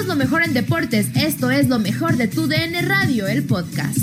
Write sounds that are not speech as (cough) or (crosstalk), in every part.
Somos lo mejor en deportes. Esto es lo mejor de tu DN Radio, el podcast.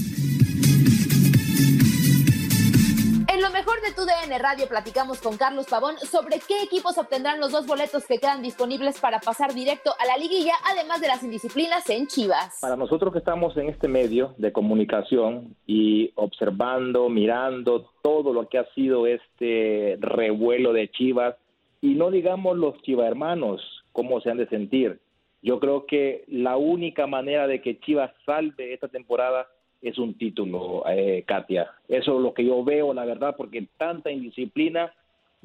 En lo mejor de tu DN Radio platicamos con Carlos Pavón sobre qué equipos obtendrán los dos boletos que quedan disponibles para pasar directo a la liguilla, además de las indisciplinas en Chivas. Para nosotros que estamos en este medio de comunicación y observando, mirando todo lo que ha sido este revuelo de Chivas, y no digamos los Chivas hermanos, cómo se han de sentir. Yo creo que la única manera de que Chivas salve esta temporada es un título, eh, Katia. Eso es lo que yo veo, la verdad, porque tanta indisciplina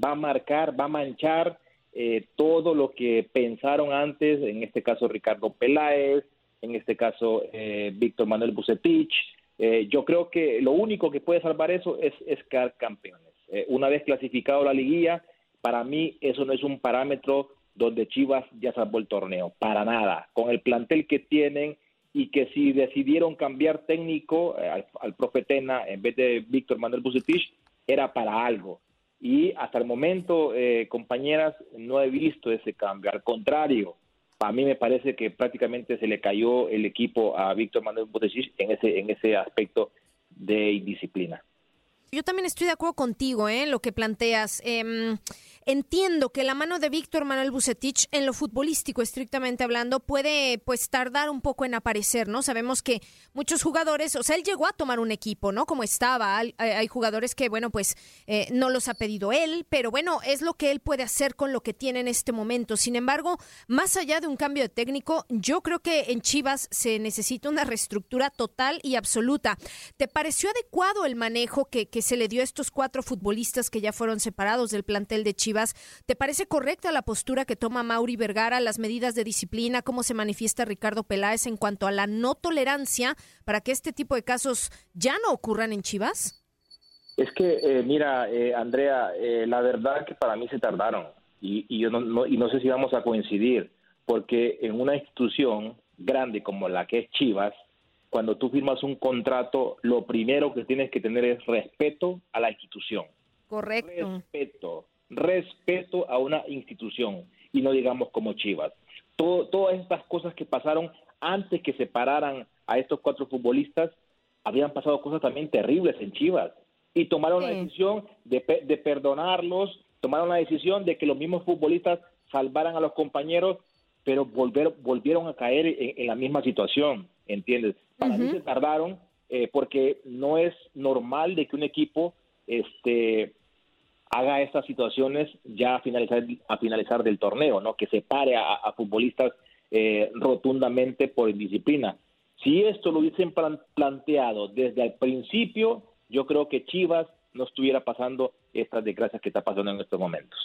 va a marcar, va a manchar eh, todo lo que pensaron antes, en este caso Ricardo Peláez, en este caso eh, Víctor Manuel Bucetich. yo creo que lo único que puede salvar eso es, es campeones. una vez clasificado la liguilla, para mí eso no es un parámetro donde Chivas ya salvó el torneo, para nada. Con el plantel que tienen, y que si decidieron cambiar técnico eh, al, al, profe Tena en vez de Víctor Manuel Bucetich, era para algo. Y hasta el momento, eh, compañeras, no he visto ese cambio. Al contrario, a mí me parece que prácticamente se le cayó el equipo a Víctor Manuel Bucetich en ese, en ese aspecto de indisciplina. Yo también estoy de acuerdo contigo en ¿eh? lo que planteas. Eh, Entiendo que la mano de Víctor Manuel Bucetich en lo futbolístico, estrictamente hablando, puede pues tardar un poco en aparecer, ¿no? Sabemos que muchos jugadores, o sea, él llegó a tomar un equipo, ¿no? Como estaba. Hay, hay jugadores que, bueno, pues eh, no los ha pedido él, pero bueno, es lo que él puede hacer con lo que tiene en este momento. Sin embargo, más allá de un cambio de técnico, yo creo que en Chivas se necesita una reestructura total y absoluta. ¿Te pareció adecuado el manejo que, que se le dio a estos cuatro futbolistas que ya fueron separados del plantel de Chivas? ¿Te parece correcta la postura que toma Mauri Vergara, las medidas de disciplina, cómo se manifiesta Ricardo Peláez en cuanto a la no tolerancia para que este tipo de casos ya no ocurran en Chivas? Es que, eh, mira, eh, Andrea, eh, la verdad que para mí se tardaron y, y yo no, y no sé si vamos a coincidir, porque en una institución grande como la que es Chivas, cuando tú firmas un contrato, lo primero que tienes que tener es respeto a la institución. Correcto. Respeto respeto a una institución y no digamos como Chivas. todas estas cosas que pasaron antes que separaran a estos cuatro futbolistas, habían pasado cosas también terribles en Chivas y tomaron la decisión de, perdonarlos, tomaron la decisión de que los mismos futbolistas salvaran a los compañeros, pero volver, volvieron a caer en, la misma situación, ¿entiendes? Para mí se tardaron eh, porque no es normal de que un equipo este, haga estas situaciones ya a finalizar, a finalizar del torneo, ¿no? Que separe a, a futbolistas eh, rotundamente por indisciplina. Si esto lo hubiesen planteado desde el principio, yo creo que Chivas no estuviera pasando estas desgracias que está pasando en estos momentos.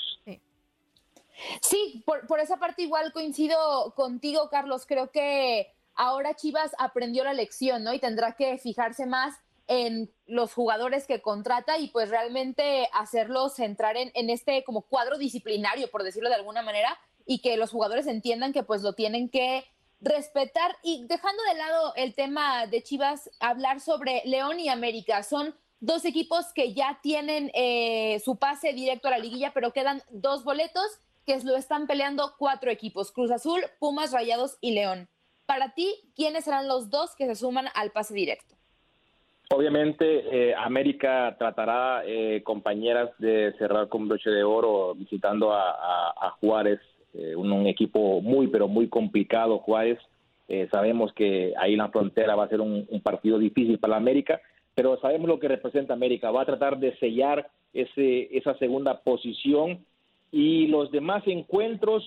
Sí, por, por esa parte igual coincido contigo, Carlos. Creo que ahora Chivas aprendió la lección, ¿no? Y tendrá que fijarse más en los jugadores que contrata y pues realmente hacerlos entrar en, este como cuadro disciplinario, por decirlo de alguna manera, y que los jugadores entiendan que pues lo tienen que respetar. Y dejando de lado el tema de Chivas, hablar sobre León y América. Son dos equipos que ya tienen eh, su pase directo a la liguilla, pero quedan dos boletos que lo están peleando cuatro equipos, Cruz Azul, Pumas, Rayados y León. Para ti, ¿quiénes serán los dos que se suman al pase directo? Obviamente, eh, América tratará, eh, compañeras, de cerrar con broche de oro visitando a, Juárez, eh, un, equipo muy, pero muy complicado, Juárez. sabemos que ahí en la frontera va a ser un, partido difícil para América, pero sabemos lo que representa América. Va a tratar de sellar ese, esa segunda posición y los demás encuentros,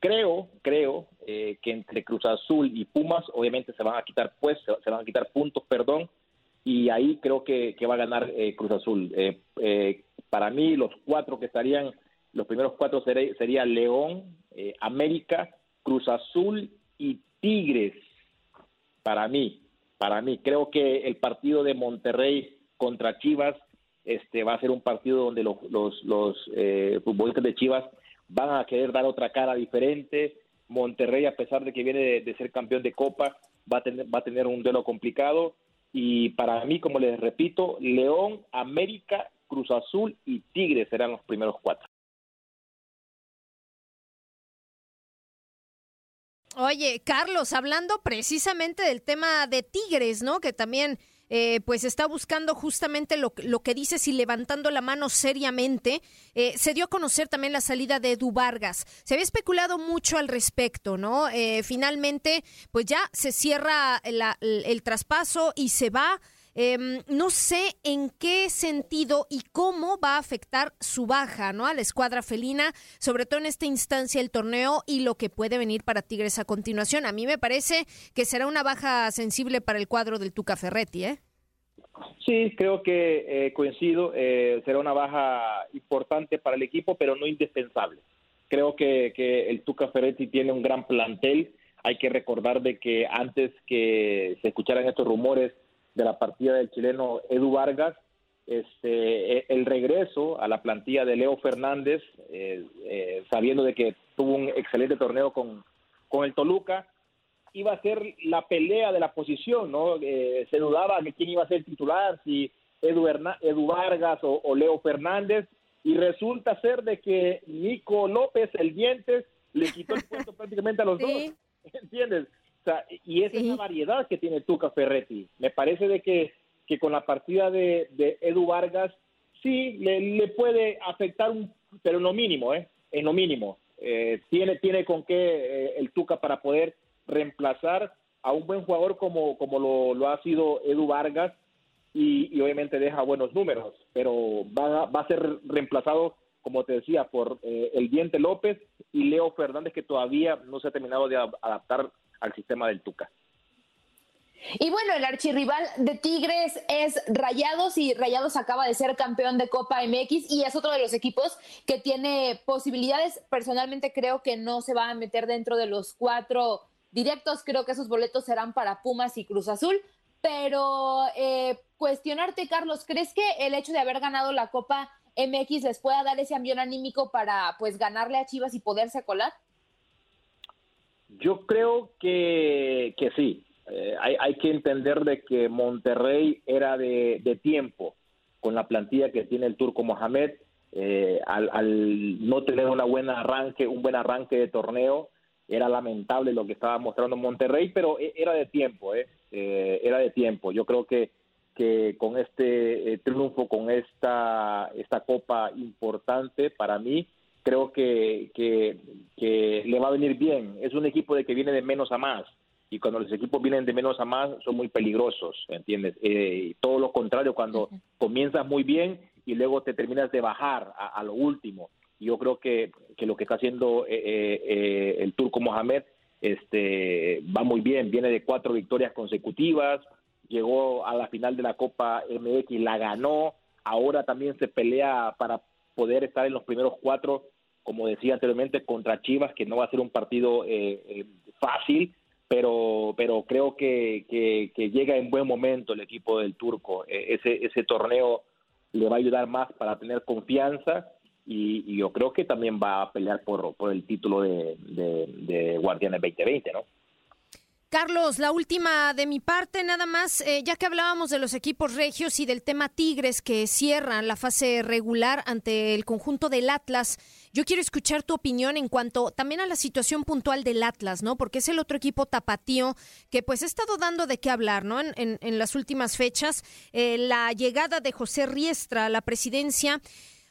creo, creo que entre Cruz Azul y Pumas, obviamente se van a quitar pues, se van a quitar puntos, perdón, y ahí creo que, va a ganar eh, Cruz Azul. Eh, eh, para mí, los cuatro que estarían, los primeros cuatro sería, sería León, América, Cruz Azul y Tigres. Para mí, para mí, creo que el partido de Monterrey contra Chivas este va a ser un partido donde los, los futbolistas de Chivas van a querer dar otra cara diferente. Monterrey, a pesar de que viene de, de ser campeón de Copa, va a tener, va a tener un duelo complicado y para mí, como les repito, León, América, Cruz Azul y Tigres serán los primeros cuatro. Oye, Carlos, hablando precisamente del tema de Tigres, ¿no? Que también eh, pues está buscando justamente lo, lo, que dices y levantando la mano seriamente. Eh, se dio a conocer también la salida de Edu Vargas. Se había especulado mucho al respecto, ¿no? Eh, finalmente, pues ya se cierra el traspaso y se va. Em, no sé en qué sentido y cómo va a afectar su baja, ¿no? A la escuadra felina, sobre todo en esta instancia del torneo y lo que puede venir para Tigres a continuación. A mí me parece que será una baja sensible para el cuadro del Tuca Ferretti, ¿eh? Sí, creo que eh, coincido. Eh, será una baja importante para el equipo, pero no indispensable. Creo que, que el Tuca Ferretti tiene un gran plantel. Hay que recordar de que antes que se escucharan estos rumores de la partida del chileno Edu Vargas, este, e, el regreso a la plantilla de Leo Fernández, eh, eh, sabiendo de que tuvo un excelente torneo con, con el Toluca, iba a ser la pelea de la posición, ¿no? Eh, se dudaba de quién iba a ser titular, si Edu, Edu Vargas o, Leo Fernández, y resulta ser de que Nico López, el dientes, le quitó el puesto (laughs) prácticamente a los dos, ¿entiendes? Y esa es la variedad que tiene Tuca Ferretti. Me parece de que, que con la partida de, Edu Vargas sí le, puede afectar, un, pero en lo mínimo, ¿eh? En lo mínimo. Eh, tiene, tiene con qué eh, el Tuca para poder reemplazar a un buen jugador como, como lo, ha sido Edu Vargas y, obviamente deja buenos números, pero va, va a ser reemplazado, como te decía, por eh, el Diente López y Leo Fernández, que todavía no se ha terminado de adaptar al sistema del Tuca. Y bueno, el archirrival de Tigres es Rayados y Rayados acaba de ser campeón de Copa MX y es otro de los equipos que tiene posibilidades. Personalmente creo que no se va a meter dentro de los cuatro directos, creo que esos boletos serán para Pumas y Cruz Azul. Pero eh, cuestionarte, Carlos, ¿crees que el hecho de haber ganado la Copa MX les pueda dar ese ambiente anímico para pues ganarle a Chivas y poderse colar? Yo creo que, que sí. Eh, hay, hay, que entender de que Monterrey era de, de, tiempo con la plantilla que tiene el turco Mohamed. Eh, al, al, no tener una buena arranque, un buen arranque de torneo, era lamentable lo que estaba mostrando Monterrey, pero e, era de tiempo, ¿eh? eh era de tiempo. Yo creo que, que con este triunfo, con esta, esta copa importante para mí, creo que, que, le va a venir bien. Es un equipo de que viene de menos a más. Y cuando los equipos vienen de menos a más, son muy peligrosos, ¿entiendes? Eh, todo lo contrario, cuando comienzas muy bien y luego te terminas de bajar a, lo último. Yo creo que, que, lo que está haciendo eh, eh, el turco Mohamed este, va muy bien. Viene de cuatro victorias consecutivas, llegó a la final de la Copa MX, la ganó. Ahora también se pelea para poder estar en los primeros cuatro, como decía anteriormente, contra Chivas, que no va a ser un partido eh, eh, fácil, pero, pero creo que, llega en buen momento el equipo del turco. E, ese, ese torneo le va a ayudar más para tener confianza y, yo creo que también va a pelear por, por el título de, de, de Guardianes 2020, ¿no? Carlos, la última de mi parte, nada más, eh, ya que hablábamos de los equipos regios y del tema Tigres que cierran la fase regular ante el conjunto del Atlas, yo quiero escuchar tu opinión en cuanto también a la situación puntual del Atlas, ¿no? Porque es el otro equipo tapatío que pues ha estado dando de qué hablar, ¿no? En, en, las últimas fechas, eh, la llegada de José Riestra a la presidencia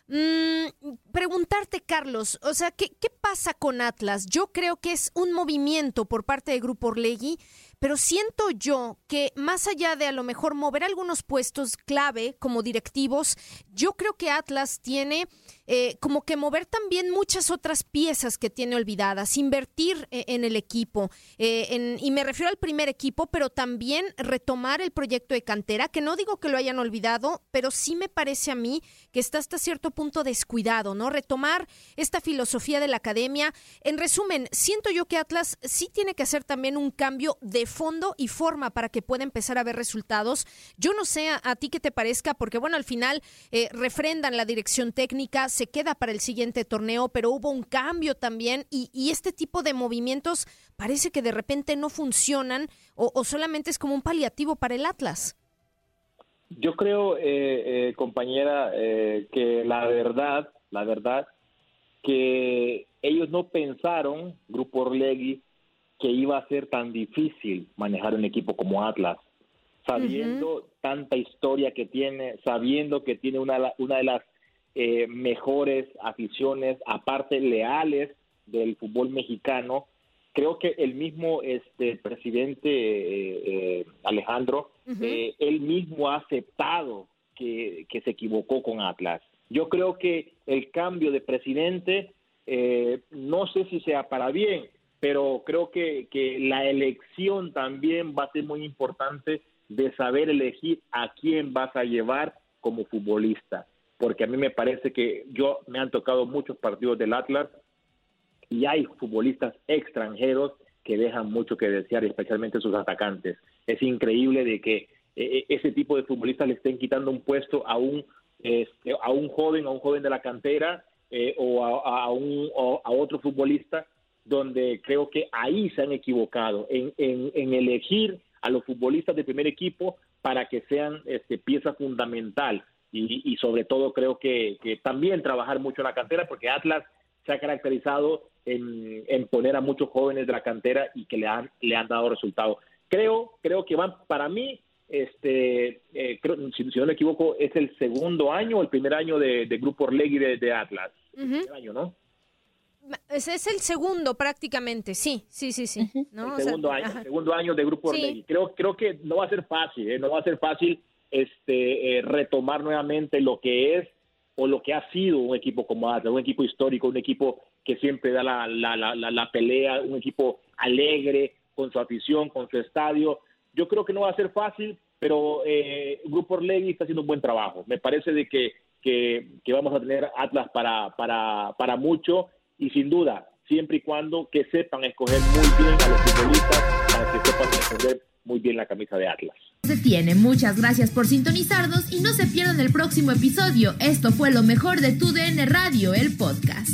Mm, preguntarte, Carlos, o sea, ¿qué, ¿qué pasa con Atlas? Yo creo que es un movimiento por parte de Grupo Orlegui pero siento yo que más allá de a lo mejor mover algunos puestos clave como directivos, yo creo que Atlas tiene eh, como que mover también muchas otras piezas que tiene olvidadas, invertir eh, en el equipo, eh, y me refiero al primer equipo, pero también retomar el proyecto de cantera, que no digo que lo hayan olvidado, pero sí me parece a mí que está hasta cierto punto descuidado, ¿no? Retomar esta filosofía de la academia. En resumen, siento yo que Atlas sí tiene que hacer también un cambio de fondo y forma para que pueda empezar a ver resultados. Yo no sé a, ti qué te parezca, porque bueno, al final eh, refrendan la dirección técnica, se queda para el siguiente torneo, pero hubo un cambio también y, este tipo de movimientos parece que de repente no funcionan o, solamente es como un paliativo para el Atlas. Yo creo, eh, eh, compañera, que la verdad, la verdad, que ellos no pensaron, Grupo Orlegui, que iba a ser tan difícil manejar un equipo como Atlas, sabiendo tanta historia que tiene, sabiendo que tiene una, una de las eh, mejores aficiones, aparte leales del fútbol mexicano. Creo que el mismo este presidente eh, eh, Alejandro, él mismo ha aceptado que, que, se equivocó con Atlas. Yo creo que el cambio de presidente, no sé si sea para bien, pero creo que, que la elección también va a ser muy importante de saber elegir a quién vas a llevar como futbolista porque a mí me parece que yo me han tocado muchos partidos del Atlas y hay futbolistas extranjeros que dejan mucho que desear, especialmente sus atacantes. Es increíble de que eh, ese tipo de futbolistas le estén quitando un puesto a un este, a un joven, a un joven de la cantera eh, o, a, un, a otro futbolista, donde creo que ahí se han equivocado en, en, elegir a los futbolistas de primer equipo para que sean este, pieza fundamental y, sobre todo creo que, también trabajar mucho en la cantera porque Atlas se ha caracterizado en, poner a muchos jóvenes de la cantera y que le han, le han dado resultados. Creo, creo que van, para mí, este, eh, si, no me equivoco, es el segundo año o el primer año de, Grupo Orlegui de, Atlas. año, ¿no? Es, es el segundo prácticamente, sí, sí, sí, sí. El segundo, año, segundo año de Grupo Orlegui. Creo, creo que no va a ser fácil, ¿eh? no va a ser fácil este, eh, retomar nuevamente lo que es o lo que ha sido un equipo como Atlas, un equipo histórico, un equipo que siempre da la, la, la, la, pelea, un equipo alegre, con su afición, con su estadio. Yo creo que no va a ser fácil, pero eh, Grupo Orlegui está haciendo un buen trabajo. Me parece de que, que, que, vamos a tener Atlas para, para, para mucho y sin duda, siempre y cuando que sepan escoger muy bien a los futbolistas para que sepan defender muy bien la camisa de Atlas. Se tiene. Muchas gracias por sintonizarnos y no se pierdan el próximo episodio. Esto fue lo mejor de Tu DN Radio, el podcast.